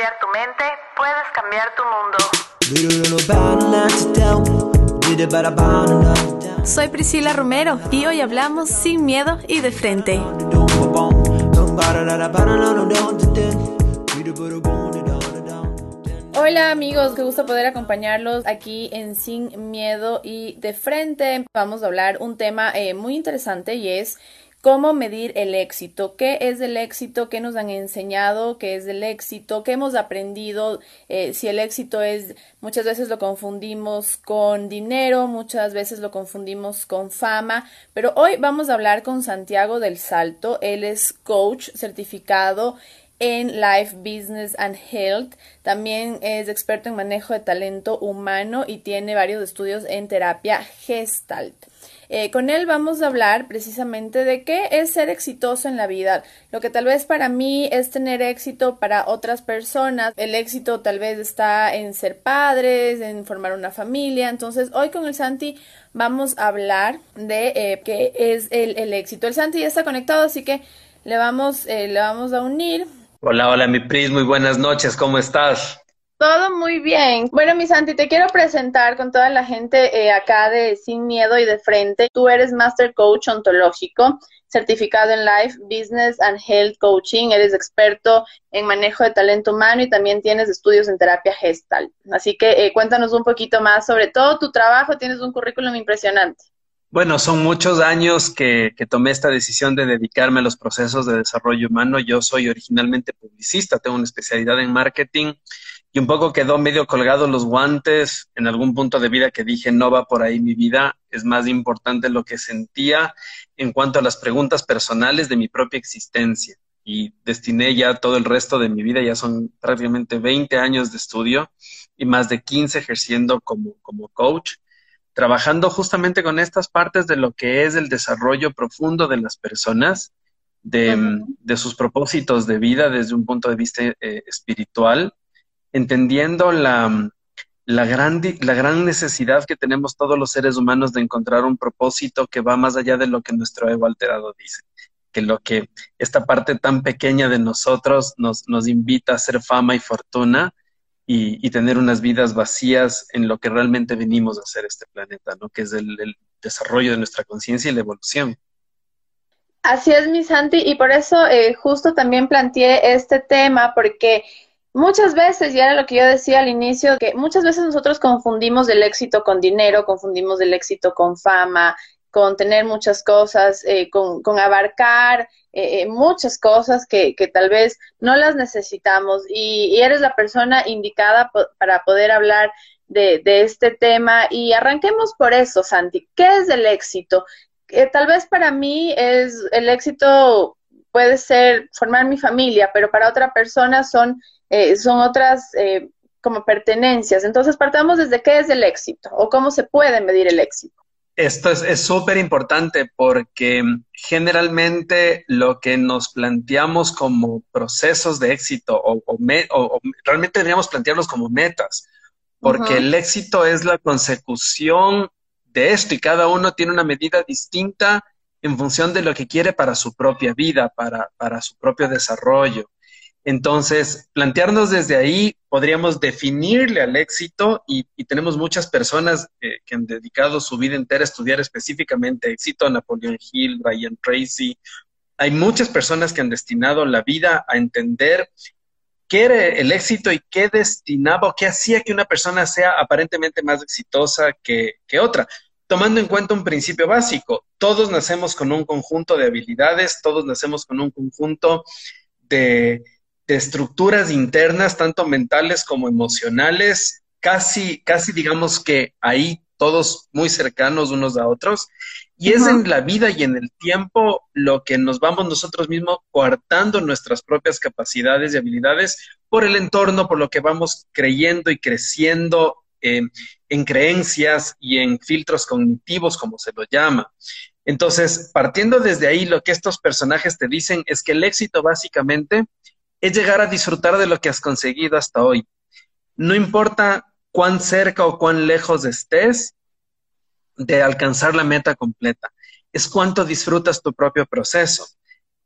cambiar tu mente, puedes cambiar tu mundo. Soy Priscila Romero y hoy hablamos sin miedo y de frente. Hola amigos, qué gusto poder acompañarlos aquí en Sin Miedo y de Frente. Vamos a hablar un tema eh, muy interesante y es cómo medir el éxito, qué es el éxito, qué nos han enseñado, qué es el éxito, qué hemos aprendido, eh, si el éxito es, muchas veces lo confundimos con dinero, muchas veces lo confundimos con fama, pero hoy vamos a hablar con Santiago del Salto, él es coach certificado en Life Business and Health. También es experto en manejo de talento humano y tiene varios estudios en terapia gestalt. Eh, con él vamos a hablar precisamente de qué es ser exitoso en la vida. Lo que tal vez para mí es tener éxito, para otras personas el éxito tal vez está en ser padres, en formar una familia. Entonces hoy con el Santi vamos a hablar de eh, qué es el, éxito. El Santi ya está conectado, así que le vamos, eh, le vamos a unir. Hola, hola, mi Pris, muy buenas noches, ¿cómo estás? Todo muy bien. Bueno, mi Santi, te quiero presentar con toda la gente eh, acá de Sin Miedo y de Frente. Tú eres Master Coach Ontológico, certificado en Life, Business and Health Coaching. Eres experto en manejo de talento humano y también tienes estudios en terapia gestal. Así que eh, cuéntanos un poquito más sobre todo tu trabajo. Tienes un currículum impresionante. Bueno, son muchos años que, tomé esta decisión de dedicarme a los procesos de desarrollo humano. Yo soy originalmente publicista, tengo una especialidad en marketing y un poco quedó medio colgado los guantes en algún punto de vida que dije no va por ahí mi vida, es más importante lo que sentía en cuanto a las preguntas personales de mi propia existencia. Y destiné ya todo el resto de mi vida, ya son prácticamente 20 años de estudio y más de 15 ejerciendo como, como coach trabajando justamente con estas partes de lo que es el desarrollo profundo de las personas, de, sus propósitos de vida desde un punto de vista eh, espiritual, entendiendo la, la, gran, la gran necesidad que tenemos todos los seres humanos de encontrar un propósito que va más allá de lo que nuestro ego alterado dice que lo que esta parte tan pequeña de nosotros nos, nos invita a hacer fama y fortuna, y, tener unas vidas vacías en lo que realmente venimos a hacer este planeta, ¿no? Que es el, desarrollo de nuestra conciencia y la evolución. Así es, mi Santi, y por eso eh, justo también planteé este tema, porque muchas veces, y era lo que yo decía al inicio, que muchas veces nosotros confundimos el éxito con dinero, confundimos el éxito con fama, con tener muchas cosas, eh, con, abarcar eh, eh, muchas cosas que, que, tal vez no las necesitamos y, eres la persona indicada para poder hablar de, de, este tema y arranquemos por eso, Santi. ¿Qué es el éxito? tal vez para mí es el éxito puede ser formar mi familia, pero para otra persona son, son otras como pertenencias. Entonces, partamos desde qué es el éxito o cómo se puede medir el éxito. Esto es súper importante porque generalmente lo que nos planteamos como procesos de éxito o, realmente deberíamos plantearlos como metas, porque el éxito es la consecución de esto y cada uno tiene una medida distinta en función de lo que quiere para su propia vida, para, para su propio desarrollo. Entonces, plantearnos desde ahí, podríamos definirle al éxito y, tenemos muchas personas eh, que han dedicado su vida entera a estudiar específicamente éxito, Napoleon Hill, Brian Tracy. Hay muchas personas que han destinado la vida a entender qué era el éxito y qué destinaba o qué hacía que una persona sea aparentemente más exitosa que, otra tomando en cuenta un principio básico. Todos nacemos con un conjunto de habilidades, todos nacemos con un conjunto de estructuras internas, tanto mentales como emocionales, casi, casi digamos que ahí todos muy cercanos unos a otros. Y es en la vida y en el tiempo lo que nos vamos nosotros mismos coartando nuestras propias capacidades y habilidades por el entorno, por lo que vamos creyendo y creciendo en creencias y en filtros cognitivos, como se lo llama. Entonces, partiendo desde ahí, lo que estos personajes te dicen es que el éxito básicamente es llegar a disfrutar de lo que has conseguido hasta hoy. No importa cuán cerca o cuán lejos estés de alcanzar la meta completa, es cuánto disfrutas tu propio proceso.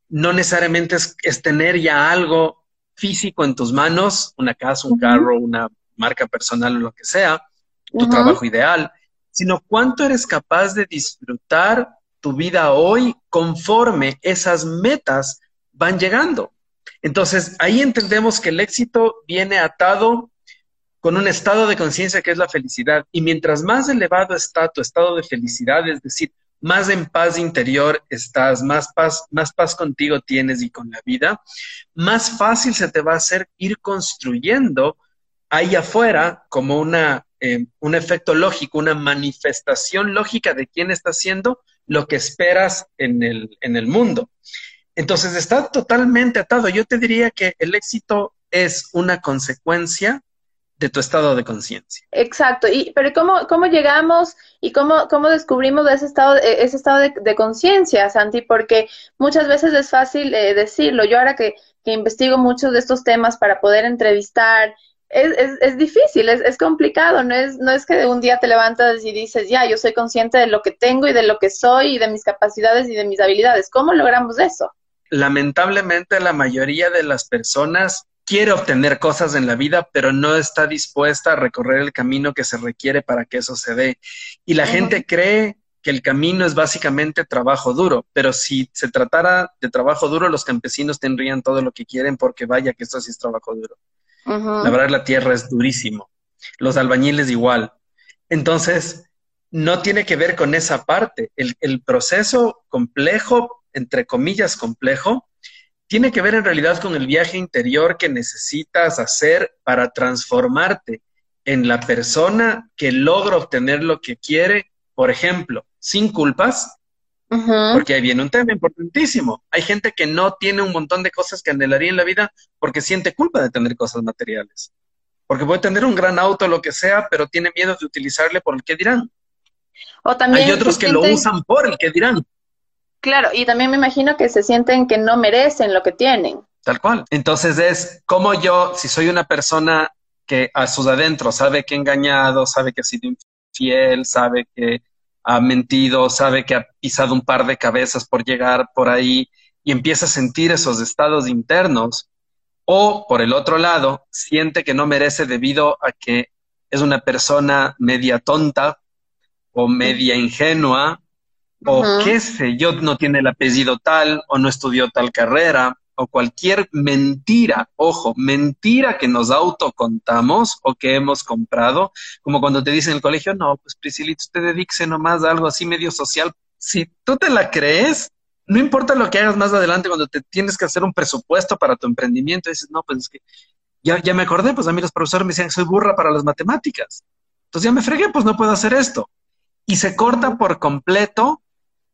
No necesariamente es, tener ya algo físico en tus manos, una casa, un carro, una marca personal o lo que sea, tu trabajo ideal, sino cuánto eres capaz de disfrutar tu vida hoy conforme esas metas van llegando. Entonces, ahí entendemos que el éxito viene atado con un estado de conciencia que es la felicidad. Y mientras más elevado está tu estado de felicidad, es decir, más en paz interior estás, más paz, más paz contigo tienes y con la vida, más fácil se te va a hacer ir construyendo ahí afuera como una, eh, un efecto lógico, una manifestación lógica de quién está haciendo lo que esperas en el, en el mundo. Entonces está totalmente atado. Yo te diría que el éxito es una consecuencia de tu estado de conciencia. Exacto, y pero ¿cómo, cómo llegamos y cómo, descubrimos ese estado, ese estado de, conciencia, Santi? Porque muchas veces es fácil eh, decirlo. Yo ahora que, que, investigo muchos de estos temas para poder entrevistar, es, es, es difícil, es, es, complicado, no es, no es que de un día te levantas y dices, ya, yo soy consciente de lo que tengo y de lo que soy y de mis capacidades y de mis habilidades. ¿Cómo logramos eso? Lamentablemente la mayoría de las personas quiere obtener cosas en la vida, pero no está dispuesta a recorrer el camino que se requiere para que eso se dé. Y la gente cree que el camino es básicamente trabajo duro, pero si se tratara de trabajo duro, los campesinos tendrían todo lo que quieren porque vaya que esto sí es trabajo duro. La verdad, la tierra es durísimo. Los albañiles igual. Entonces, no tiene que ver con esa parte. El, el proceso complejo, entre comillas complejo, tiene que ver en realidad con el viaje interior que necesitas hacer para transformarte en la persona que logra obtener lo que quiere, por ejemplo, sin culpas, porque ahí viene un tema importantísimo. Hay gente que no tiene un montón de cosas que anhelaría en la vida porque siente culpa de tener cosas materiales. Porque puede tener un gran auto, lo que sea, pero tiene miedo de utilizarle por el que dirán. O también Hay otros que lo usan por el que dirán. Claro, y también me imagino que se sienten que no merecen lo que tienen. Tal cual. Entonces es como yo, si soy una persona que a sus adentros sabe que ha engañado, sabe que ha sido infiel, sabe que ha mentido, sabe que ha pisado un par de cabezas por llegar por ahí y empieza a sentir esos estados internos, o por el otro lado, siente que no merece debido a que es una persona media tonta o media ingenua o qué sé yo, no tiene el apellido tal, o no estudió tal carrera, o cualquier mentira, ojo, mentira que nos autocontamos o que hemos comprado, como cuando te dicen en el colegio, no, pues Priscilito, usted dedique nomás a algo así medio social. Si tú te la crees, no importa lo que hagas más adelante cuando te tienes que hacer un presupuesto para tu emprendimiento, dices, no, pues es que ya, ya me acordé, pues a mí los profesores me decían soy burra para las matemáticas. Entonces ya me fregué, pues no puedo hacer esto. Y se corta por completo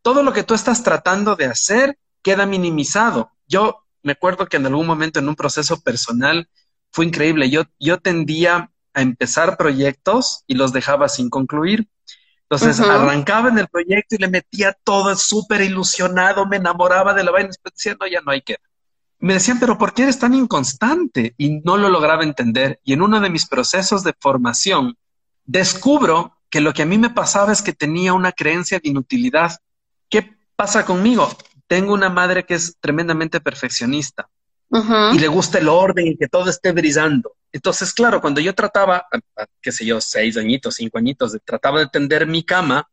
todo lo que tú estás tratando de hacer queda minimizado. Yo me acuerdo que en algún momento en un proceso personal fue increíble. Yo, yo tendía a empezar proyectos y los dejaba sin concluir. Entonces arrancaba en el proyecto y le metía todo súper ilusionado, me enamoraba de la vaina, no, ya no hay que. Me decían, pero ¿por qué eres tan inconstante? Y no lo lograba entender. Y en uno de mis procesos de formación, descubro que lo que a mí me pasaba es que tenía una creencia de inutilidad. ¿Qué pasa conmigo? Tengo una madre que es tremendamente perfeccionista y le gusta el orden y que todo esté brillando. Entonces, claro, cuando yo trataba, qué sé yo, seis añitos, cinco añitos, de, trataba de tender mi cama,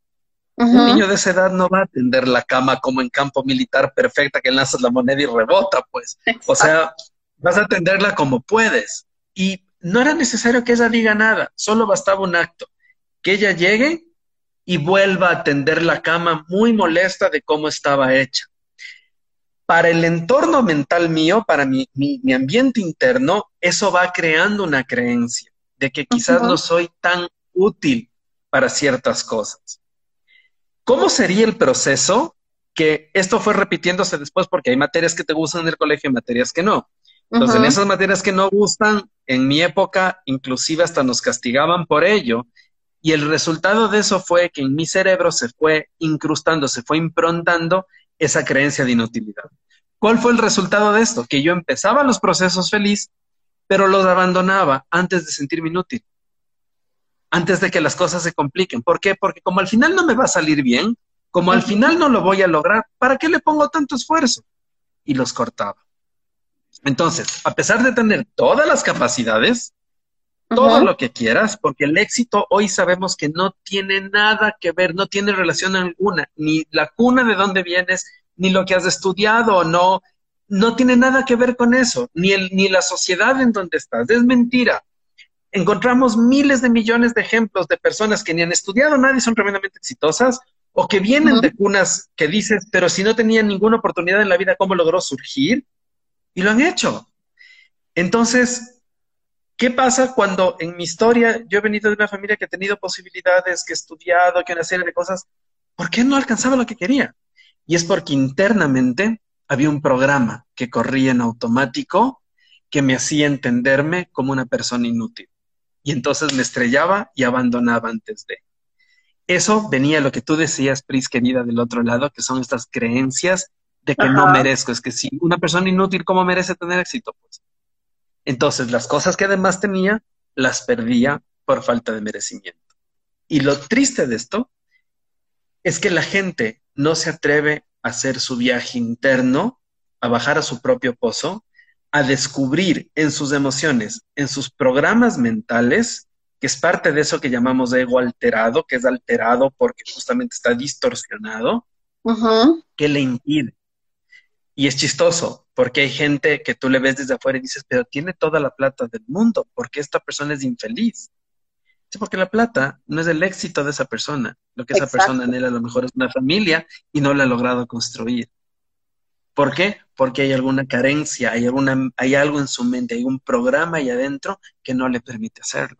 un niño de esa edad no va a tender la cama como en campo militar perfecta, que lanzas la moneda y rebota, pues. O sea, vas a tenderla como puedes. Y no era necesario que ella diga nada, solo bastaba un acto. Que ella llegue y vuelva a tender la cama muy molesta de cómo estaba hecha. Para el entorno mental mío, para mi, ambiente interno, eso va creando una creencia de que quizás no soy tan útil para ciertas cosas. ¿Cómo sería el proceso? Que esto fue repitiéndose después porque hay materias que te gustan en el colegio y materias que no. Entonces, en esas materias que no gustan, en mi época, inclusive hasta nos castigaban por ello, y el resultado de eso fue que en mi cerebro se fue incrustando, se fue improntando esa creencia de inutilidad. ¿Cuál fue el resultado de esto? Que yo empezaba los procesos feliz, pero los abandonaba antes de sentirme inútil, antes de que las cosas se compliquen. ¿Por qué? Porque como al final no me va a salir bien, como al final no lo voy a lograr, ¿para qué le pongo tanto esfuerzo? Y los cortaba. Entonces, a pesar de tener todas las capacidades, todo lo que quieras, porque el éxito hoy sabemos que no tiene nada que ver, no tiene relación alguna, ni la cuna de dónde vienes, ni lo que has estudiado o no, no tiene nada que ver con eso, ni, el, ni la sociedad en donde estás, es mentira. Encontramos miles de millones de ejemplos de personas que ni han estudiado nada y son tremendamente exitosas, o que vienen de cunas que dices, pero si no tenían ninguna oportunidad en la vida, ¿cómo logró surgir? Y lo han hecho. Entonces, ¿qué pasa cuando en mi historia yo he venido de una familia que ha tenido posibilidades, que he estudiado, que una serie de cosas? ¿Por qué no alcanzaba lo que quería? Y es porque internamente había un programa que corría en automático que me hacía entenderme como una persona inútil. Y entonces me estrellaba y abandonaba antes de. Eso venía lo que tú decías, Pris, querida, del otro lado, que son estas creencias de que no merezco. Es que si una persona inútil, ¿cómo merece tener éxito? Pues. Entonces, las cosas que además tenía, las perdía por falta de merecimiento. Y lo triste de esto es que la gente no se atreve a hacer su viaje interno, a bajar a su propio pozo, a descubrir en sus emociones, en sus programas mentales, que es parte de eso que llamamos ego alterado, que es alterado porque justamente está distorsionado, que le impide y es chistoso, porque hay gente que tú le ves desde afuera y dices, pero tiene toda la plata del mundo, ¿por qué esta persona es infeliz? Sí, porque la plata no es el éxito de esa persona. Lo que esa persona anhela a lo mejor es una familia y no la ha logrado construir. ¿Por qué? Porque hay alguna carencia, hay, alguna, hay algo en su mente, hay un programa ahí adentro que no le permite hacerlo.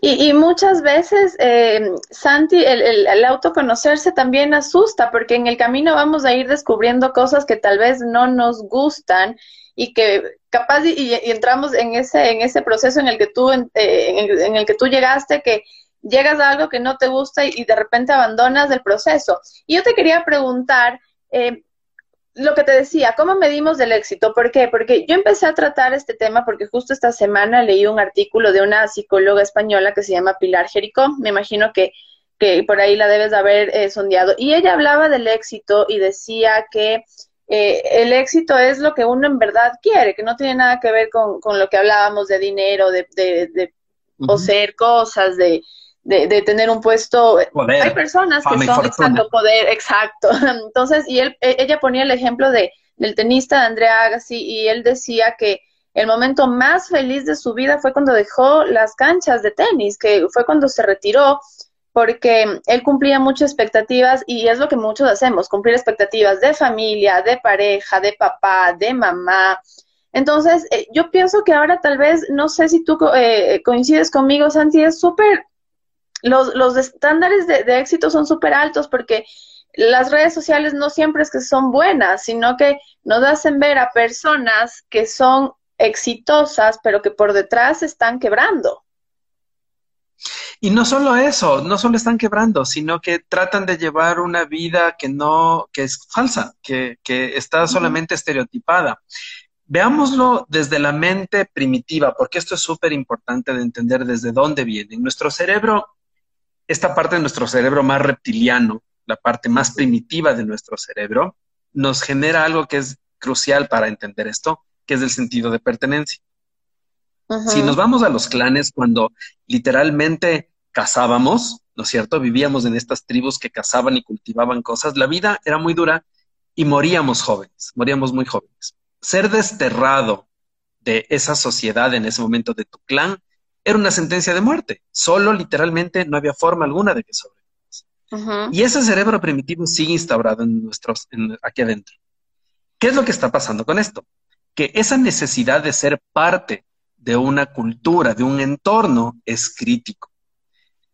Y, muchas veces, eh, Santi, el, autoconocerse también asusta, porque en el camino vamos a ir descubriendo cosas que tal vez no nos gustan y que capaz y, entramos en ese en ese proceso en el que tú eh, en, el, que tú llegaste que llegas a algo que no te gusta y, de repente abandonas el proceso. Y yo te quería preguntar, eh, lo que te decía, ¿cómo medimos el éxito? ¿Por qué? Porque yo empecé a tratar este tema porque justo esta semana leí un artículo de una psicóloga española que se llama Pilar Jericó, me imagino que, que por ahí la debes de haber eh, sondeado, y ella hablaba del éxito y decía que eh, el éxito es lo que uno en verdad quiere, que no tiene nada que ver con, con lo que hablábamos de dinero, de, de, de poseer cosas, de, de, tener un puesto. Hay personas que son exacto poder, exacto. Entonces, y él, e, ella ponía el ejemplo de del tenista Andrea Agassi y él decía que el momento más feliz de su vida fue cuando dejó las canchas de tenis, que fue cuando se retiró porque él cumplía muchas expectativas y es lo que muchos hacemos, cumplir expectativas de familia, de pareja, de papá, de mamá. Entonces, eh, yo pienso que ahora tal vez, no sé si tú eh, coincides conmigo, Santi, es súper los, los estándares de, éxito son súper altos porque las redes sociales no siempre es que son buenas, sino que nos hacen ver a personas que son exitosas, pero que por detrás están quebrando. Y no solo eso, no solo están quebrando, sino que tratan de llevar una vida que no, que es falsa, que, que está solamente estereotipada. Veámoslo desde la mente primitiva, porque esto es súper importante de entender desde dónde viene. Nuestro cerebro esta parte de nuestro cerebro más reptiliano, la parte más primitiva de nuestro cerebro, nos genera algo que es crucial para entender esto, que es el sentido de pertenencia. Si nos vamos a los clanes, cuando literalmente cazábamos, ¿no es cierto? Vivíamos en estas tribus que cazaban y cultivaban cosas, la vida era muy dura y moríamos jóvenes, moríamos muy jóvenes. Ser desterrado de esa sociedad en ese momento de tu clan era una sentencia de muerte. Solo literalmente no había forma alguna de que sobrevivas. Y ese cerebro primitivo sigue instaurado en nuestros, aquí adentro. ¿Qué es lo que está pasando con esto? Que esa necesidad de ser parte de una cultura, de un entorno, es crítico.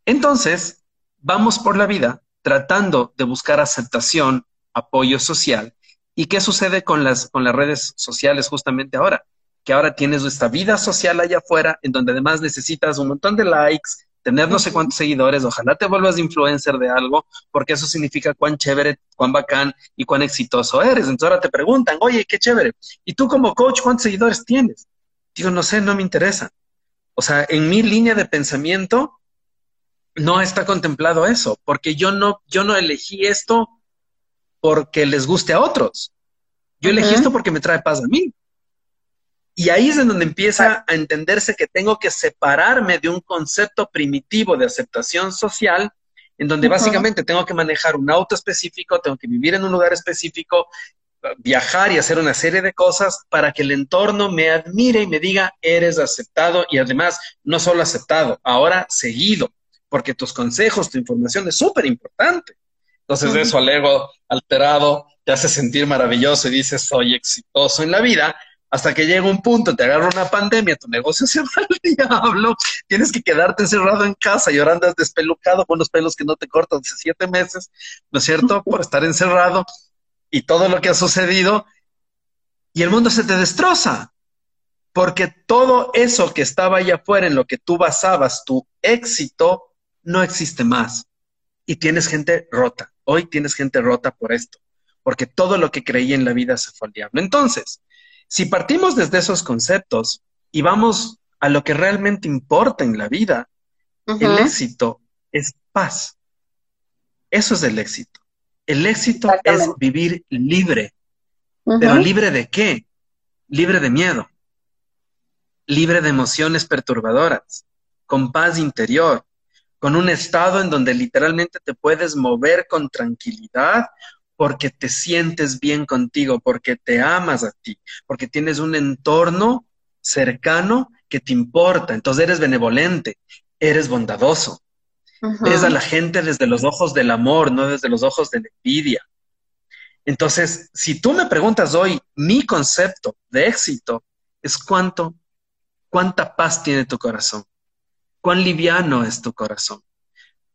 Entonces, vamos por la vida tratando de buscar aceptación, apoyo social. ¿Y qué sucede con las, con las redes sociales justamente ahora? Que ahora tienes esta vida social allá afuera, en donde además necesitas un montón de likes, tener no sé cuántos seguidores, ojalá te vuelvas influencer de algo, porque eso significa cuán chévere, cuán bacán y cuán exitoso eres. Entonces ahora te preguntan, oye, qué chévere. ¿Y tú como coach cuántos seguidores tienes? Digo, no sé, no me interesa. O sea, en mi línea de pensamiento no está contemplado eso, porque yo no, yo no elegí esto porque les guste a otros. Yo elegí esto porque me trae paz a mí. Y ahí es en donde empieza a entenderse que tengo que separarme de un concepto primitivo de aceptación social, en donde básicamente tengo que manejar un auto específico, tengo que vivir en un lugar específico, viajar y hacer una serie de cosas para que el entorno me admire y me diga, eres aceptado y además no solo aceptado, ahora seguido, porque tus consejos, tu información es súper importante. Entonces eso al ego alterado te hace sentir maravilloso y dices, soy exitoso en la vida, hasta que llega un punto, te agarra una pandemia, tu negocio se va al diablo, tienes que quedarte encerrado en casa y ahora andas despelucado con los pelos que no te cortan hace siete meses, ¿no es cierto? Por estar encerrado y todo lo que ha sucedido, y el mundo se te destroza, porque todo eso que estaba allá afuera en lo que tú basabas tu éxito, no existe más. Y tienes gente rota. Hoy tienes gente rota por esto, porque todo lo que creía en la vida se fue al diablo. Entonces, si partimos desde esos conceptos y vamos a lo que realmente importa en la vida, el éxito es paz. Eso es el éxito. El éxito es vivir libre. ¿Pero libre de qué? Libre de miedo. Libre de emociones perturbadoras. Con paz interior. Con un estado en donde literalmente te puedes mover con tranquilidad porque te sientes bien contigo, porque te amas a ti, porque tienes un entorno cercano que te importa. Entonces eres benevolente, eres bondadoso, Ves a la gente desde los ojos del amor, no desde los ojos de la envidia. Entonces, si tú me preguntas hoy, mi concepto de éxito es cuánto, cuánta paz tiene tu corazón, cuán liviano es tu corazón,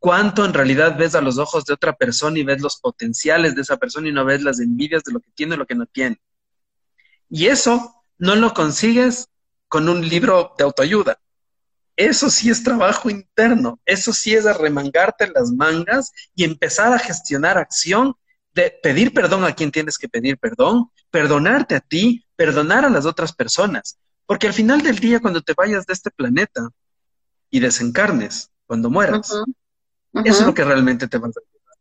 cuánto en realidad ves a los ojos de otra persona y ves los potenciales de esa persona y no ves las envidias de lo que tiene y lo que no tiene. Y eso no lo consigues con un libro de autoayuda. Eso sí es trabajo interno, eso sí es arremangarte las mangas y empezar a gestionar acción de pedir perdón a quien tienes que pedir perdón, perdonarte a ti, perdonar a las otras personas. Porque al final del día, cuando te vayas de este planeta y desencarnes, cuando mueras, eso es lo que realmente te vas a ayudar.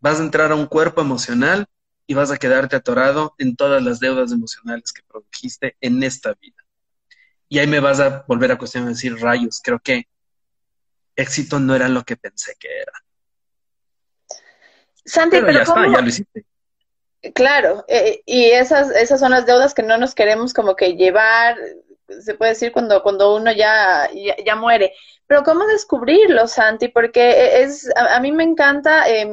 Vas a entrar a un cuerpo emocional y vas a quedarte atorado en todas las deudas emocionales que produjiste en esta vida. Y ahí me vas a volver a cuestionar y decir, rayos, creo que éxito no era lo que pensé que era. Santi, pero, ya está, ya lo hiciste. Claro, eh, y esas, esas son las deudas que no nos queremos como que llevar, se puede decir cuando, cuando uno ya, ya, muere. Pero ¿cómo descubrirlo, Santi? Porque es, a, mí me encanta em,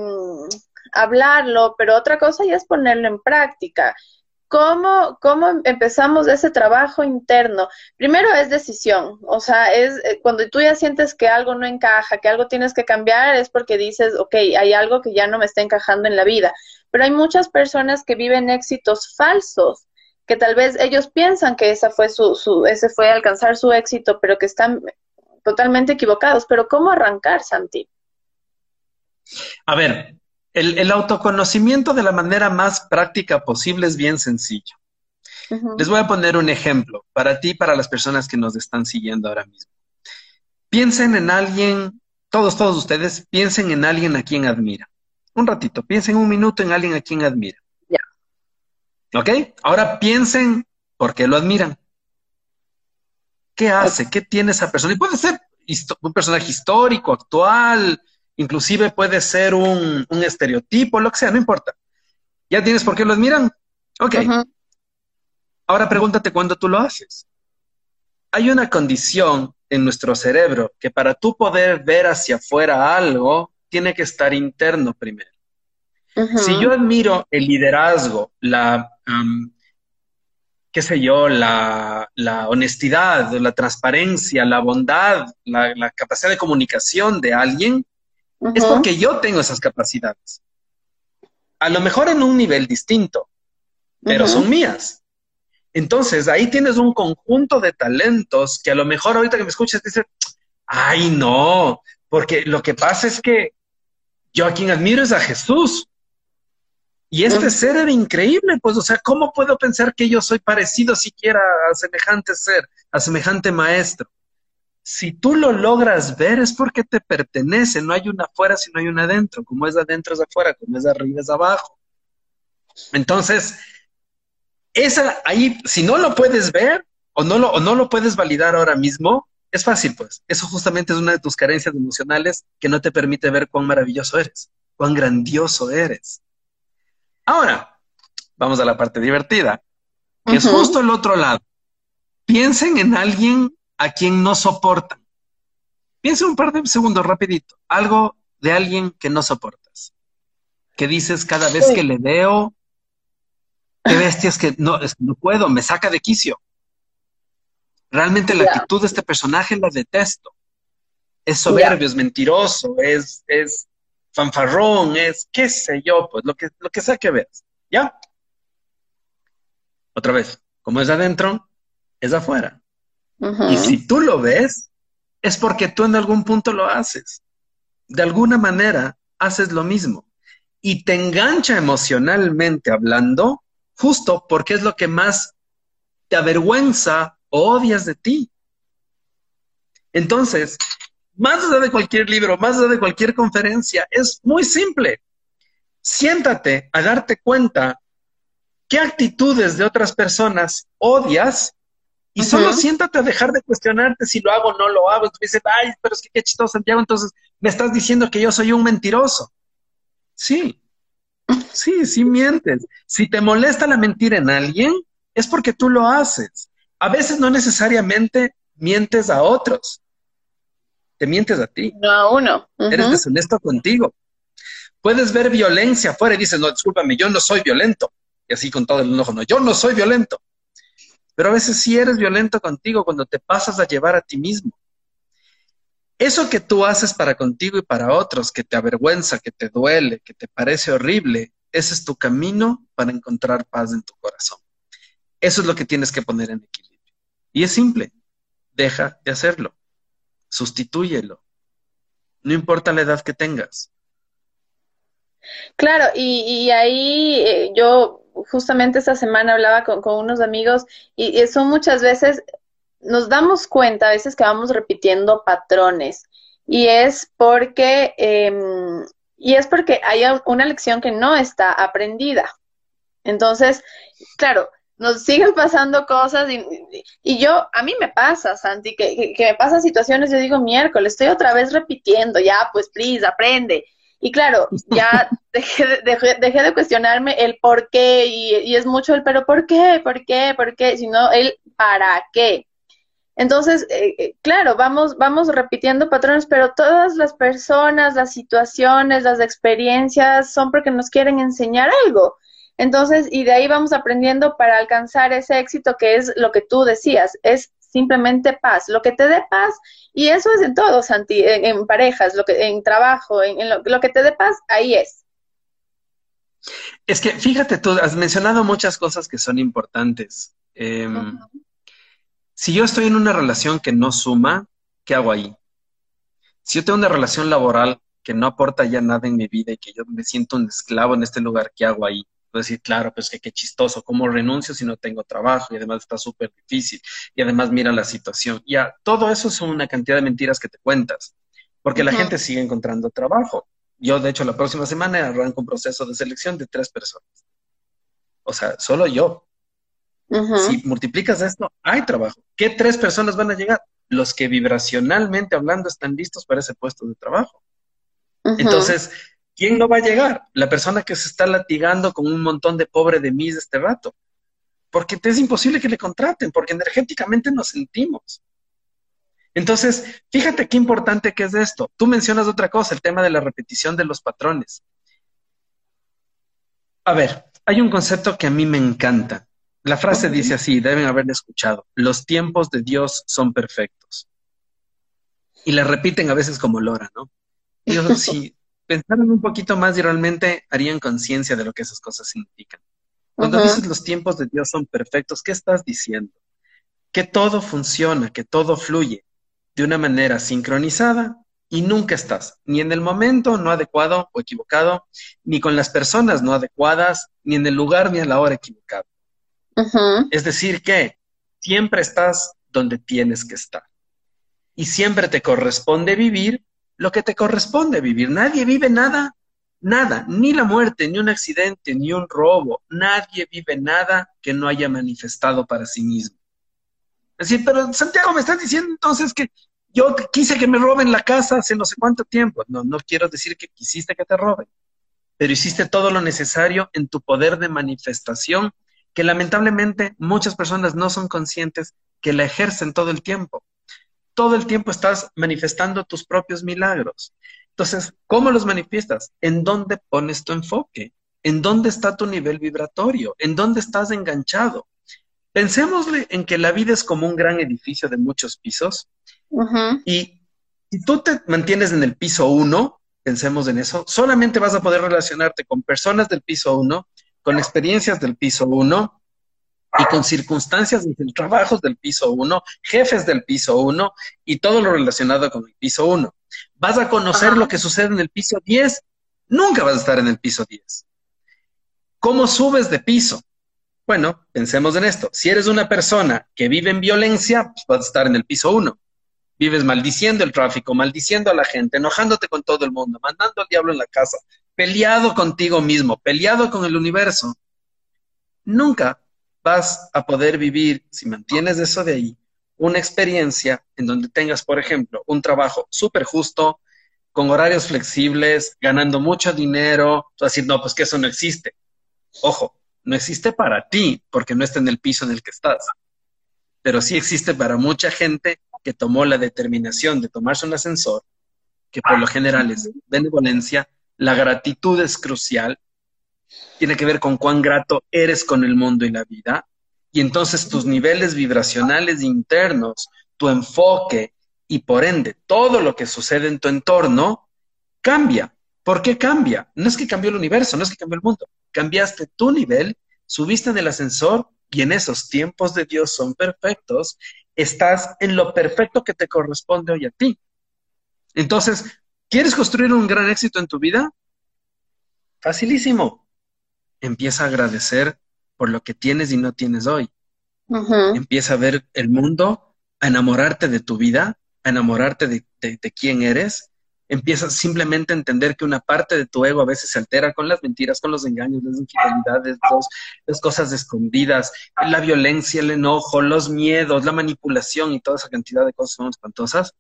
hablarlo, pero otra cosa ya es ponerlo en práctica. ¿Cómo, ¿Cómo empezamos ese trabajo interno? Primero es decisión, o sea, es eh, cuando tú ya sientes que algo no encaja, que algo tienes que cambiar, es porque dices, ok, hay algo que ya no me está encajando en la vida. Pero hay muchas personas que viven éxitos falsos, que tal vez ellos piensan que esa fue su, su, ese fue alcanzar su éxito, pero que están totalmente equivocados. Pero ¿cómo arrancar, Santi? A ver, el, autoconocimiento de la manera más práctica posible es bien sencillo. Les voy a poner un ejemplo para ti y para las personas que nos están siguiendo ahora mismo. Piensen en alguien, todos, todos ustedes, piensen en alguien a quien admira. Un ratito, piensen un minuto en alguien a quien admira. ¿Ok? Ahora piensen por qué lo admiran. ¿Qué hace? ¿Qué tiene esa persona? Y puede ser un personaje histórico, actual, inclusive puede ser un, estereotipo, lo que sea, no importa. ¿Ya tienes por qué lo admiran? Ok. Ahora pregúntate cuándo tú lo haces. Hay una condición en nuestro cerebro que para tú poder ver hacia afuera algo, tiene que estar interno primero. Si yo admiro el liderazgo, la, qué sé yo, la, honestidad, la transparencia, la bondad, la, capacidad de comunicación de alguien, es porque yo tengo esas capacidades. A lo mejor en un nivel distinto, pero son mías. Entonces, ahí tienes un conjunto de talentos que a lo mejor ahorita que me escuchas dices, ay, no, porque lo que pasa es que yo a quien admiro es a Jesús. Y este ser era increíble, pues, o sea, ¿cómo puedo pensar que yo soy parecido siquiera a semejante ser, a semejante maestro? si tú lo logras ver es porque te pertenece, no hay una afuera si no hay una adentro, como es adentro es afuera, como es arriba es abajo. Entonces, esa ahí, si no lo puedes ver, o no, lo, o no lo puedes validar ahora mismo, es fácil, pues. Eso justamente es una de tus carencias emocionales que no te permite ver cuán maravilloso eres, cuán grandioso eres. Ahora, vamos a la parte divertida, que es justo el otro lado. Piensen en alguien a quien no soportan. Piensen un par de segundos rapidito, algo de alguien que no soportas. Que dices cada vez que le veo, qué bestias que no, no puedo, me saca de quicio. Realmente la actitud de este personaje la detesto. Es soberbio, es mentiroso, es, es fanfarrón, es qué sé yo, pues lo que, lo que sea que veas. ¿Ya? Otra vez, como es adentro, es afuera. Y si tú lo ves, es porque tú en algún punto lo haces. De alguna manera, haces lo mismo. Y te engancha emocionalmente hablando, justo porque es lo que más te avergüenza odias de ti. Entonces, más allá de cualquier libro, más allá de cualquier conferencia, es muy simple. Siéntate a darte cuenta qué actitudes de otras personas odias y solo siéntate a dejar de cuestionarte si lo hago o no lo hago. Tú dices, ay, pero es que qué chistoso, Santiago, entonces me estás diciendo que yo soy un mentiroso. Sí, sí, sí mientes. Si te molesta la mentira en alguien, es porque tú lo haces a veces no necesariamente mientes a otros, te mientes a ti. No a uno. Eres deshonesto contigo. Puedes ver violencia afuera y dices, no, discúlpame, yo no soy violento. Y así con todo el enojo, no, yo no soy violento. Pero a veces sí eres violento contigo cuando te pasas a llevar a ti mismo. Eso que tú haces para contigo y para otros, que te avergüenza, que te duele, que te parece horrible, ese es tu camino para encontrar paz en tu corazón. Eso es lo que tienes que poner en equilibrio. Y es simple, deja de hacerlo, sustitúyelo, no importa la edad que tengas. Claro, y, ahí eh, yo justamente esta semana hablaba con, unos amigos y eso muchas veces nos damos cuenta a veces que vamos repitiendo patrones y es porque em, y es porque hay una lección que no está aprendida. Entonces, claro, nos siguen pasando cosas y, y, yo, a mí me pasa, Santi, que, que, me pasan situaciones, yo digo, miércoles, estoy otra vez repitiendo, ya, pues, please, aprende. Y claro, ya dejé, dejé, de cuestionarme el por qué y, y, es mucho el, pero ¿por qué? ¿Por qué? ¿Por qué? Sino el para qué. Entonces, eh, eh, claro, vamos, vamos repitiendo patrones, pero todas las personas, las situaciones, las experiencias son porque nos quieren enseñar algo. Entonces, y de ahí vamos aprendiendo para alcanzar ese éxito que es lo que tú decías, es simplemente paz, lo que te dé paz, y eso es en todo, Santi, en, parejas, lo que, en trabajo, en, lo, que te dé paz, ahí es. Es que fíjate, tú has mencionado muchas cosas que son importantes. Em, si yo estoy en una relación que no suma, ¿qué hago ahí? Si yo tengo una relación laboral que no aporta ya nada en mi vida y que yo me siento un esclavo en este lugar, ¿qué hago ahí? Decir, claro, pues que qué chistoso, ¿cómo renuncio si no tengo trabajo? Y además está súper difícil. Y además mira la situación. Ya, todo eso son una cantidad de mentiras que te cuentas, porque la gente sigue encontrando trabajo. Yo, de hecho, la próxima semana arranco un proceso de selección de tres personas. O sea, solo yo. Si multiplicas esto, hay trabajo. ¿Qué tres personas van a llegar? Los que vibracionalmente hablando están listos para ese puesto de trabajo. Entonces, ¿quién no va a llegar? La persona que se está latigando con un montón de pobre de mí de este rato. Porque es imposible que le contraten, porque energéticamente nos sentimos. Entonces, fíjate qué importante que es esto. Tú mencionas otra cosa, el tema de la repetición de los patrones. A ver, hay un concepto que a mí me encanta. La frase dice así, deben haberle escuchado, los tiempos de Dios son perfectos. Y la repiten a veces como lora, ¿no? Dios, sí, pensaran un poquito más y realmente harían conciencia de lo que esas cosas significan. Cuando dices los tiempos de Dios son perfectos, ¿qué estás diciendo? Que todo funciona, que todo fluye de una manera sincronizada y nunca estás ni en el momento no adecuado o equivocado, ni con las personas no adecuadas, ni en el lugar ni a la hora equivocada. Es decir, que siempre estás donde tienes que estar. Y siempre te corresponde vivir lo que te corresponde vivir. Nadie vive nada, nada, ni la muerte, ni un accidente, ni un robo. Nadie vive nada que no haya manifestado para sí mismo. Es decir, pero Santiago, me estás diciendo entonces que yo quise que me roben la casa hace no sé cuánto tiempo. No, no quiero decir que quisiste que te roben, pero hiciste todo lo necesario en tu poder de manifestación, que lamentablemente muchas personas no son conscientes que la ejercen todo el tiempo. Todo el tiempo estás manifestando tus propios milagros. Entonces, ¿cómo los manifiestas? ¿En dónde pones tu enfoque? ¿En dónde está tu nivel vibratorio? ¿En dónde estás enganchado? Pensémosle en que la vida es como un gran edificio de muchos pisos y si tú te mantienes en el piso uno, pensemos en eso, solamente vas a poder relacionarte con personas del piso uno, con experiencias del piso uno y con circunstancias de trabajos del piso uno, jefes del piso uno y todo lo relacionado con el piso uno. Vas a conocer lo que sucede en el piso 10, nunca vas a estar en el piso 10. ¿Cómo subes de piso? Bueno, pensemos en esto. Si eres una persona que vive en violencia, pues vas a estar en el piso 1 vives maldiciendo el tráfico, maldiciendo a la gente, enojándote con todo el mundo, mandando al diablo en la casa, peleado contigo mismo, peleado con el universo, nunca vas a poder vivir, si mantienes eso de ahí, una experiencia en donde tengas, por ejemplo, un trabajo súper justo, con horarios flexibles, ganando mucho dinero, tú no, pues que eso no existe. Ojo, no existe para ti porque no está en el piso en el que estás, pero sí existe para mucha gente que tomó la determinación de tomarse un ascensor, que por lo general es benevolencia, la gratitud es crucial, tiene que ver con cuán grato eres con el mundo y la vida, y entonces tus niveles vibracionales internos, tu enfoque y por ende todo lo que sucede en tu entorno cambia. ¿Por qué cambia? No es que cambió el universo, no es que cambió el mundo, cambiaste tu nivel, subiste en el ascensor y en esos tiempos de Dios son perfectos estás en lo perfecto que te corresponde hoy a ti. Entonces, ¿quieres construir un gran éxito en tu vida? Facilísimo. Empieza a agradecer por lo que tienes y no tienes hoy. Empieza a ver el mundo, a enamorarte de tu vida, a enamorarte de, de quién eres empiezas simplemente a entender que una parte de tu ego a veces se altera con las mentiras, con los engaños, las infidelidades, las cosas escondidas, la violencia, el enojo, los miedos, la manipulación y toda esa cantidad de cosas son espantosas,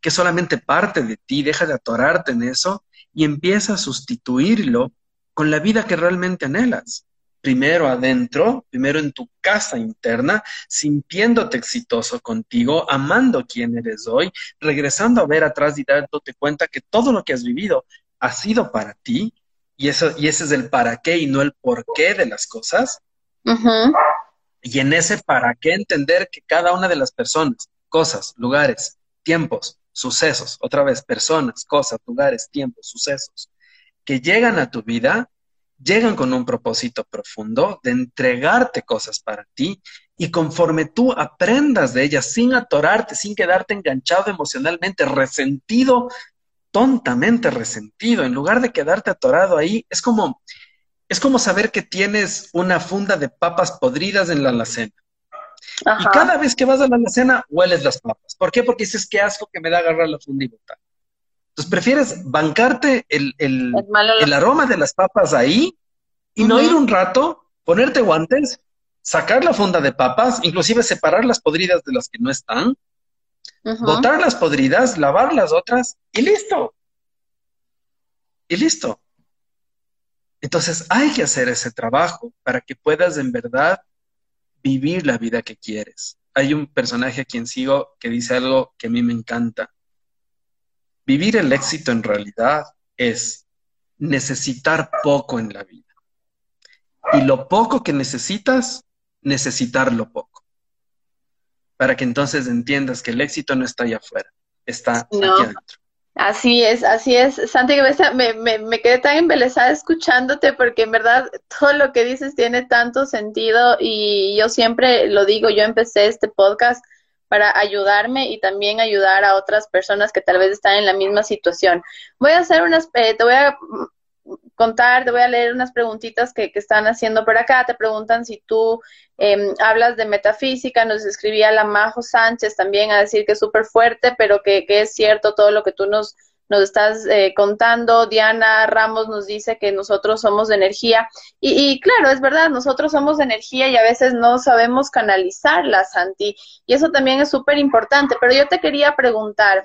que solamente parte de ti, deja de atorarte en eso y empieza a sustituirlo con la vida que realmente anhelas primero adentro, primero en tu casa interna, sintiéndote exitoso contigo, amando quién eres hoy, regresando a ver atrás y dándote cuenta que todo lo que has vivido ha sido para ti y, eso, y ese es el para qué y no el por qué de las cosas. Y en ese para qué entender que cada una de las personas, cosas, lugares, tiempos, sucesos, otra vez, personas, cosas, lugares, tiempos, sucesos, que llegan a tu vida, llegan con un propósito profundo de entregarte cosas para ti y conforme tú aprendas de ellas sin atorarte, sin quedarte enganchado emocionalmente, resentido, tontamente resentido, en lugar de quedarte atorado ahí, es como, es como saber que tienes una funda de papas podridas en la alacena. Y cada vez que vas a la alacena, hueles las papas. ¿Por qué? Porque dices, qué asco que me da agarrar la funda y botar. Entonces prefieres bancarte el, el, aroma de las papas ahí y no ir un rato, ponerte guantes, sacar la funda de papas, inclusive separar las podridas de las que no están, botar las podridas, lavar las otras y listo. Y listo. Entonces hay que hacer ese trabajo para que puedas en verdad vivir la vida que quieres. Hay un personaje a quien sigo que dice algo que a mí me encanta. Vivir el éxito en realidad es necesitar poco en la vida. Y lo poco que necesitas, necesitarlo poco. Para que entonces entiendas que el éxito no está allá afuera, está aquí adentro. Así es, así es. Santi me, me, me, quedé tan embelesada escuchándote porque en verdad todo lo que dices tiene tanto sentido y yo siempre lo digo, yo empecé este podcast para ayudarme y también ayudar a otras personas que tal vez están en la misma situación. Voy a hacer unas, eh, te voy a contar, te voy a leer unas preguntitas que, que están haciendo por acá. Te preguntan si tú em, hablas de metafísica, nos escribía la Majo Sánchez también a decir que es súper fuerte, pero que, que, es cierto todo lo que tú nos, nos estás eh, contando. Diana Ramos nos dice que nosotros somos de energía. Y, claro, es verdad, nosotros somos de energía y a veces no sabemos canalizarla, Santi. Y eso también es súper importante. Pero yo te quería preguntar,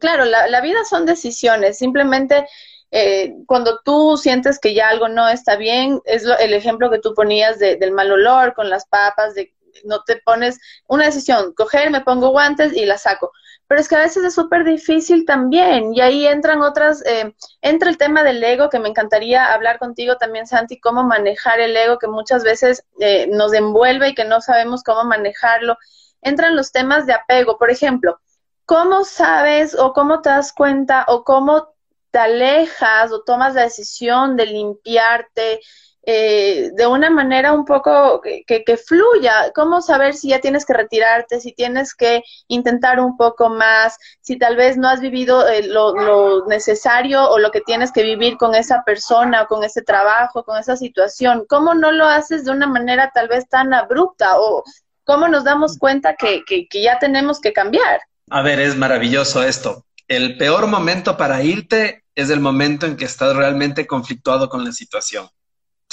claro, la, la vida son decisiones. Simplemente eh, cuando tú sientes que ya algo no está bien, es el ejemplo que tú ponías del mal olor con las papas, de no te pones una decisión, coger, me pongo guantes y la saco. Pero es que a veces es súper difícil también y ahí entran otras, eh, entra el tema del ego que me encantaría hablar contigo también, Santi, cómo manejar el ego que muchas veces eh, nos envuelve y que no sabemos cómo manejarlo. Entran los temas de apego, por ejemplo, ¿cómo sabes o cómo te das cuenta o cómo te alejas o tomas la decisión de limpiarte eh, de una manera un poco que, que, fluya. ¿Cómo saber si ya tienes que retirarte, si tienes que intentar un poco más, si tal vez no has vivido eh, lo, lo, necesario o lo que tienes que vivir con esa persona, con ese trabajo, con esa situación? ¿Cómo no lo haces de una manera tal vez tan abrupta o cómo nos damos cuenta que, que, que ya tenemos que cambiar? A ver, es maravilloso esto. El peor momento para irte es el momento en que estás realmente conflictuado con la situación.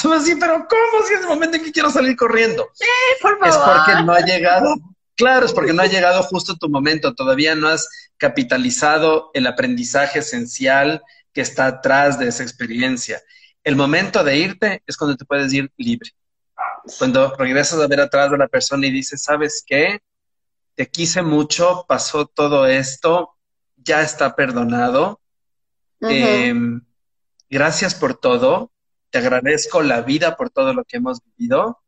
Pero ¿cómo si es el momento en que quiero salir corriendo? Sí, por favor. Es porque no ha llegado, claro, es porque no ha llegado justo tu momento, todavía no has capitalizado el aprendizaje esencial que está atrás de esa experiencia. El momento de irte es cuando te puedes ir libre. Cuando regresas a ver atrás de la persona y dices, ¿sabes qué? Te quise mucho, pasó todo esto, ya está perdonado, Em, gracias por todo, te agradezco la vida por todo lo que hemos vivido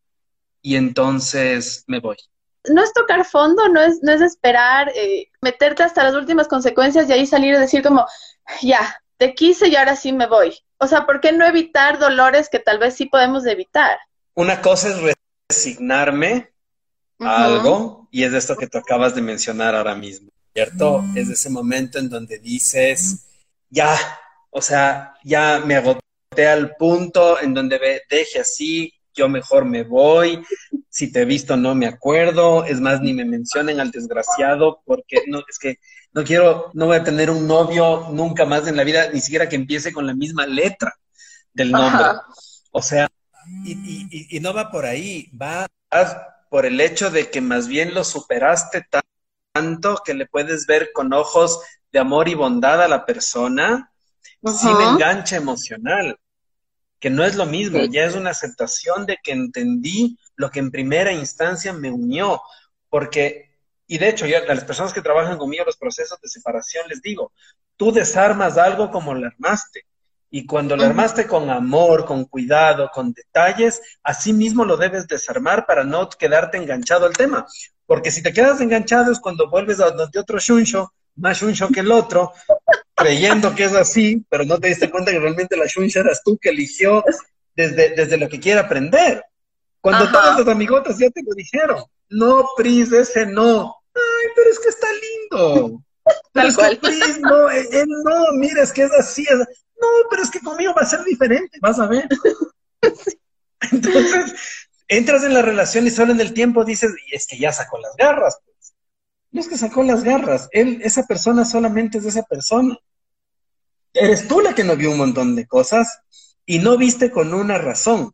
y entonces me voy. No es tocar fondo, no es, no es esperar, eh, meterte hasta las últimas consecuencias y ahí salir y decir como, ya, te quise y ahora sí me voy. O sea, ¿por qué no evitar dolores que tal vez sí podemos evitar? Una cosa es resignarme a algo y es esto que tú acabas de mencionar ahora mismo, ¿cierto? Es ese momento en donde dices ya, o sea, ya me agoté al punto en donde deje así, yo mejor me voy, si te he visto no me acuerdo, es más, ni me mencionen al desgraciado, porque no, es que no quiero, no voy a tener un novio nunca más en la vida, ni siquiera que empiece con la misma letra del nombre. O sea, y, y, y, no va por ahí, va por el hecho de que más bien lo superaste tanto que le puedes ver con ojos de amor y bondad a la persona sin enganche emocional, que no es lo mismo, ya es una aceptación de que entendí lo que en primera instancia me unió, porque, y de hecho, yo a las personas que trabajan conmigo los procesos de separación les digo, tú desarmas algo como lo armaste, y cuando lo armaste con amor, con cuidado, con detalles, así mismo lo debes desarmar para no quedarte enganchado al tema. Porque si te quedas enganchado es cuando vuelves a donde otro shuncho más shuncho que el otro, creyendo que es así, pero no te diste cuenta que realmente la shuncha eras tú que eligió desde, desde lo que quiere aprender. Cuando todos los amigotas ya te lo dijeron, no, Pris, ese no. Ay, pero es que está lindo. Tal cual. Pris, no, él, eh, eh, no, mira, es que es así. no, pero es que conmigo va a ser diferente, vas a ver. Entonces, entras en la relación y solo en el tiempo dices, y es que ya sacó las garras. No es que sacó las garras, él, esa persona solamente es esa persona. Eres tú la que no vio un montón de cosas y no viste con una razón.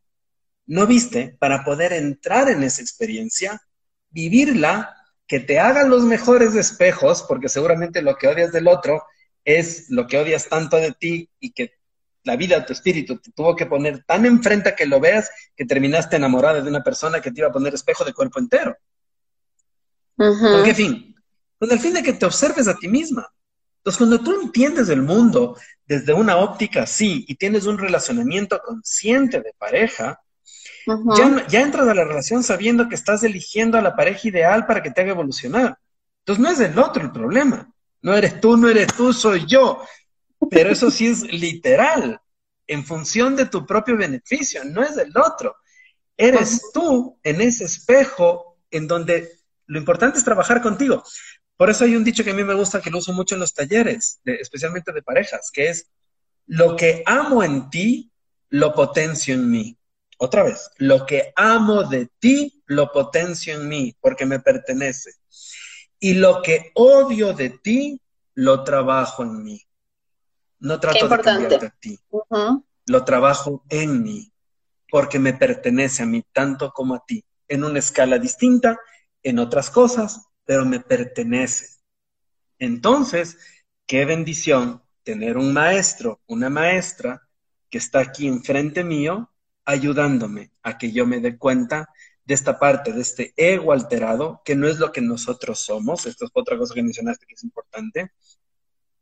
No viste para poder entrar en esa experiencia, vivirla, que te haga los mejores espejos, porque seguramente lo que odias del otro es lo que odias tanto de ti y que la vida, tu espíritu, te tuvo que poner tan enfrente a que lo veas que terminaste enamorada de una persona que te iba a poner espejo de cuerpo entero. ¿Con qué fin? Con el fin de que te observes a ti misma. Entonces, cuando tú entiendes el mundo desde una óptica así y tienes un relacionamiento consciente de pareja, ya, ya entras a la relación sabiendo que estás eligiendo a la pareja ideal para que te haga evolucionar. Entonces, no es el otro el problema. No eres tú, no eres tú, soy yo. Pero eso sí es literal, en función de tu propio beneficio, no es del otro. Eres tú en ese espejo en donde lo importante es trabajar contigo. Por eso hay un dicho que a mí me gusta, que lo uso mucho en los talleres, especialmente de parejas, que es, lo que amo en ti, lo potencio en mí. Otra vez, lo que amo de ti, lo potencio en mí, porque me pertenece. Y lo que odio de ti, lo trabajo en mí. No trato de cambiarte a ti. Lo trabajo en mí, porque me pertenece a mí tanto como a ti, en una escala distinta, en otras cosas, pero me pertenece. Entonces, qué bendición tener un maestro, una maestra que está aquí enfrente mío, ayudándome a que yo me dé cuenta de esta parte, de este ego alterado, que no es lo que nosotros somos. Esto es otra cosa que mencionaste que es importante.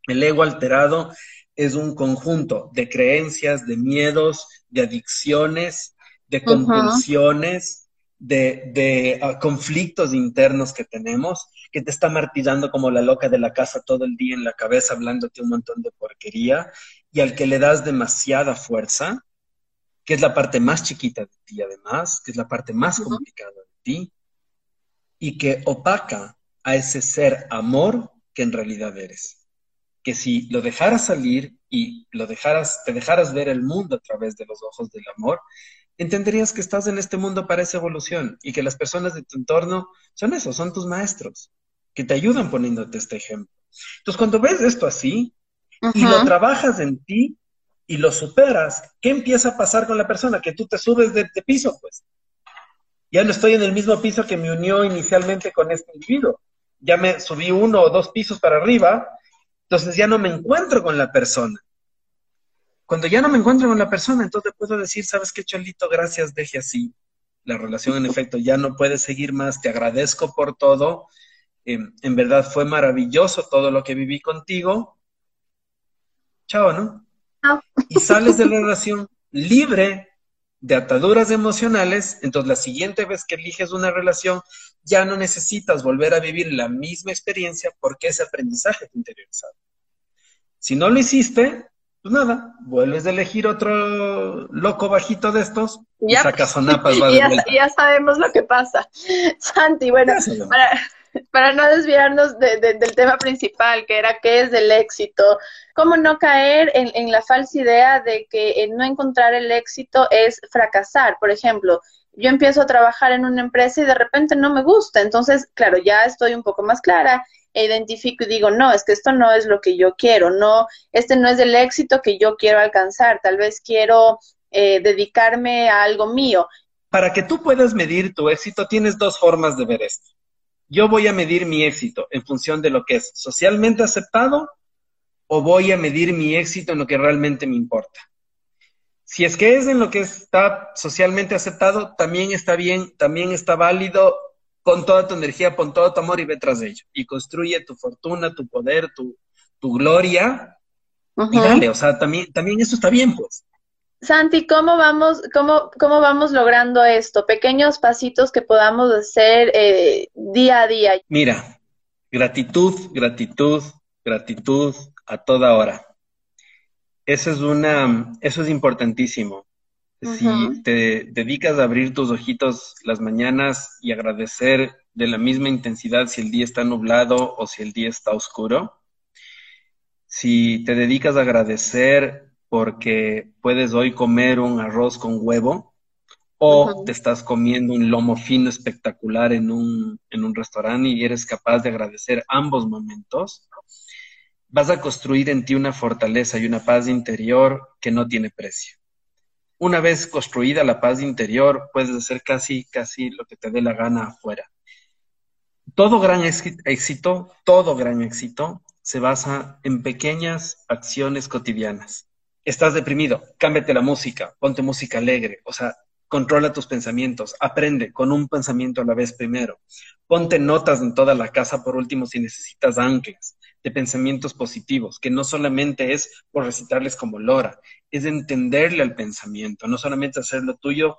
El ego alterado es un conjunto de creencias, de miedos, de adicciones, de compulsiones, de, ah, conflictos internos que tenemos, que te está martillando como la loca de la casa todo el día en la cabeza, hablándote un montón de porquería, y al que le das demasiada fuerza, que es la parte más chiquita de ti además, que es la parte más complicada de ti, y que opaca a ese ser amor que en realidad eres. Que si lo dejaras salir y lo dejaras, te dejaras ver el mundo a través de los ojos del amor, entenderías que estás en este mundo para esa evolución y que las personas de tu entorno son eso, son tus maestros, que te ayudan poniéndote este ejemplo. Entonces, cuando ves esto así y lo trabajas en ti, y lo superas, ¿qué empieza a pasar con la persona? Que tú te subes de, piso, pues. Ya no estoy en el mismo piso que me unió inicialmente con este individuo. Ya me subí uno o dos pisos para arriba, entonces ya no me encuentro con la persona. Cuando ya no me encuentro con la persona, entonces puedo decir, ¿sabes qué, Cholito? Gracias, deje así. La relación, en efecto, ya no puede seguir más. Te agradezco por todo. Em, en verdad fue maravilloso todo lo que viví contigo. Chao, ¿no? y sales de la relación libre de ataduras emocionales, entonces la siguiente vez que eliges una relación ya no necesitas volver a vivir la misma experiencia porque ese aprendizaje te interiorizado. Si no lo hiciste, pues nada, vuelves a elegir otro loco bajito de estos y sacas sonapas. y ya, ya, sabemos lo que pasa. Santi, bueno, para, para no desviarnos del tema principal, que era qué es el éxito, cómo no caer en, la falsa idea de que no encontrar el éxito es fracasar. Por ejemplo, yo empiezo a trabajar en una empresa y de repente no me gusta, entonces, claro, ya estoy un poco más clara e identifico y digo, no, es que esto no es lo que yo quiero, no, este no es el éxito que yo quiero alcanzar, tal vez quiero eh, dedicarme a algo mío. Para que tú puedas medir tu éxito, tienes dos formas de ver esto yo voy a medir mi éxito en función de lo que es socialmente aceptado o voy a medir mi éxito en lo que realmente me importa. Si es que es en lo que está socialmente aceptado, también está bien, también está válido, con toda tu energía, con todo tu amor y ve tras ello. Y construye tu fortuna, tu poder, tu, gloria. Y dale, o sea, también, también eso está bien, pues. Santi, ¿cómo vamos, cómo, cómo vamos logrando esto? Pequeños pasitos que podamos hacer eh, día a día. Mira, gratitud, gratitud, gratitud a toda hora. Eso es una, eso es importantísimo. Si te dedicas a abrir tus ojitos las mañanas y agradecer de la misma intensidad si el día está nublado o si el día está oscuro, si te dedicas a agradecer porque puedes hoy comer un arroz con huevo o te estás comiendo un lomo fino espectacular en un, en un restaurante y eres capaz de agradecer ambos momentos, vas a construir en ti una fortaleza y una paz interior que no tiene precio. Una vez construida la paz interior, puedes hacer casi, casi lo que te dé la gana afuera. Todo gran éxito, todo gran éxito se basa en pequeñas acciones cotidianas estás deprimido, cámbiate la música, ponte música alegre, o sea, controla tus pensamientos, aprende con un pensamiento a la vez primero. Ponte notas en toda la casa por último si necesitas anclas de pensamientos positivos, que no solamente es por recitarles como lora, es entenderle al pensamiento, no solamente hacerlo tuyo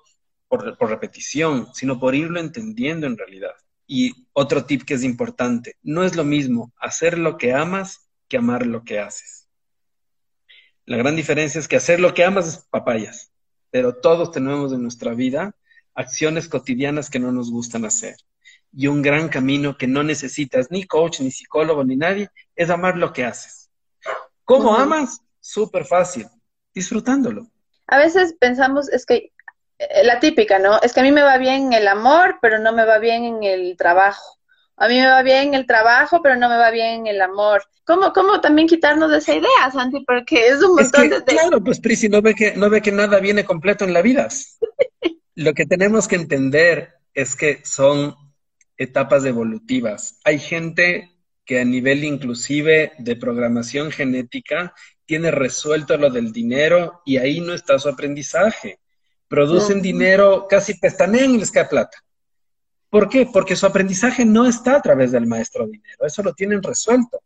por, por repetición, sino por irlo entendiendo en realidad. Y otro tip que es importante, no es lo mismo hacer lo que amas que amar lo que haces. La gran diferencia es que hacer lo que amas es papayas, pero todos tenemos en nuestra vida acciones cotidianas que no nos gustan hacer. Y un gran camino que no necesitas ni coach, ni psicólogo, ni nadie, es amar lo que haces. ¿Cómo amas? Súper fácil, disfrutándolo. A veces pensamos, es que eh, la típica, ¿no? Es que a mí me va bien el amor, pero no me va bien en el trabajo. a mí me va bien el trabajo, pero no me va bien el amor. ¿Cómo, cómo también quitarnos de esa idea, Santi? Porque es un montón de... Claro, pues Prisi no ve, que, no ve que nada viene completo en la vida. Lo que tenemos que entender es que son etapas evolutivas. Hay gente que a nivel inclusive de programación genética tiene resuelto lo del dinero y ahí no está su aprendizaje. Producen dinero, casi pestanean y les cae plata. ¿Por qué? Porque su aprendizaje no está a través del maestro dinero, eso lo tienen resuelto.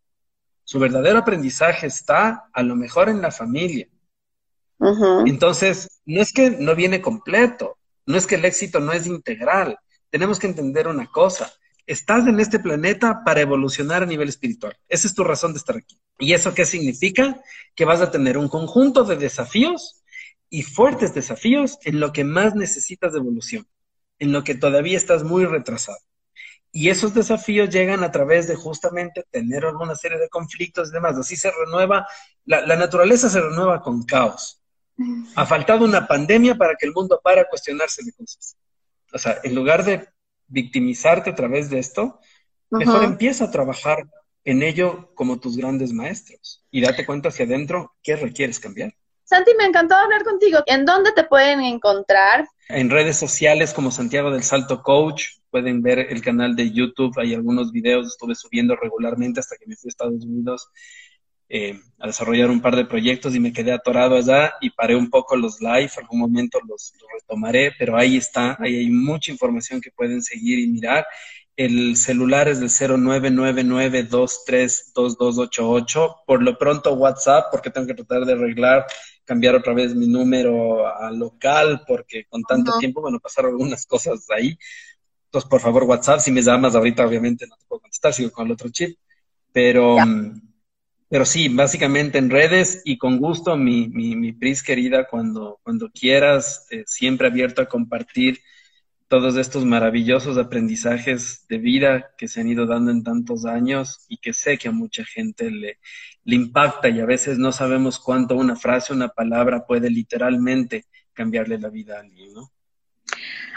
Su verdadero aprendizaje está a lo mejor en la familia. Entonces, no es que no viene completo, no es que el éxito no es integral. Tenemos que entender una cosa. Estás en este planeta para evolucionar a nivel espiritual. Esa es tu razón de estar aquí. ¿Y eso qué significa? Que vas a tener un conjunto de desafíos y fuertes desafíos en lo que más necesitas de evolución en lo que todavía estás muy retrasado. Y esos desafíos llegan a través de justamente tener alguna serie de conflictos y demás. Así se renueva, la, naturaleza se renueva con caos. Ha faltado una pandemia para que el mundo pare a cuestionarse de cosas. O sea, en lugar de victimizarte a través de esto, mejor empieza a trabajar en ello como tus grandes maestros y date cuenta hacia adentro qué requieres cambiar. Santi, me encantó hablar contigo. ¿En dónde te pueden encontrar? En redes sociales como Santiago del Salto Coach. Pueden ver el canal de YouTube. Hay algunos videos, estuve subiendo regularmente hasta que me fui a Estados Unidos eh, a desarrollar un par de proyectos y me quedé atorado allá y paré un poco los live. Algún momento los, los retomaré, pero ahí está. Ahí hay mucha información que pueden seguir y mirar. El celular es del 0999232288. Por lo pronto WhatsApp, porque tengo que tratar de arreglar, cambiar otra vez mi número a local, porque con tanto tiempo, bueno, pasaron algunas cosas ahí. Entonces, por favor, WhatsApp, si me llamas ahorita, obviamente no te puedo contestar, sigo con el otro chip. Pero, pero sí, básicamente en redes y con gusto, mi, mi, mi Pris querida, cuando, cuando quieras, eh, siempre abierto a compartir todos estos maravillosos aprendizajes de vida que se han ido dando en tantos años y que sé que a mucha gente le, le impacta y a veces no sabemos cuánto una frase, una palabra puede literalmente cambiarle la vida a alguien, ¿no?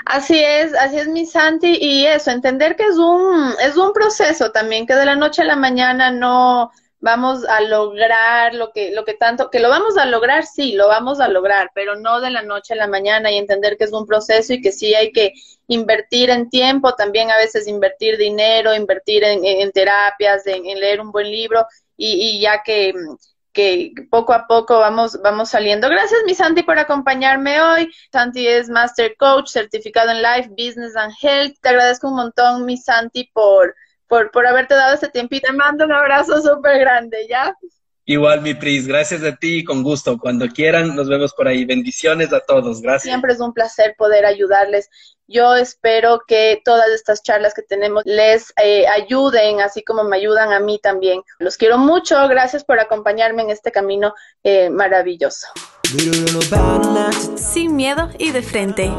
Así es, así es mi Santi y eso, entender que es un es un proceso también que de la noche a la mañana no vamos a lograr lo que, lo que tanto, que lo vamos a lograr, sí, lo vamos a lograr, pero no de la noche a la mañana y entender que es un proceso y que sí hay que invertir en tiempo, también a veces invertir dinero, invertir en, terapias, en, leer un buen libro y, ya que, que poco a poco vamos, vamos saliendo. Gracias, mi Santi, por acompañarme hoy. Santi es Master Coach, certificado en Life, Business and Health. Te agradezco un montón, mi Santi, por por, por haberte dado este tiempito. Te mando un abrazo súper grande, ¿ya? Igual, mi Pris, gracias a ti, con gusto. Cuando quieran, nos vemos por ahí. Bendiciones a todos, gracias. Siempre es un placer poder ayudarles. Yo espero que todas estas charlas que tenemos les eh, ayuden, así como me ayudan a mí también. Los quiero mucho, gracias por acompañarme en este camino eh, maravilloso. Sin miedo y de frente.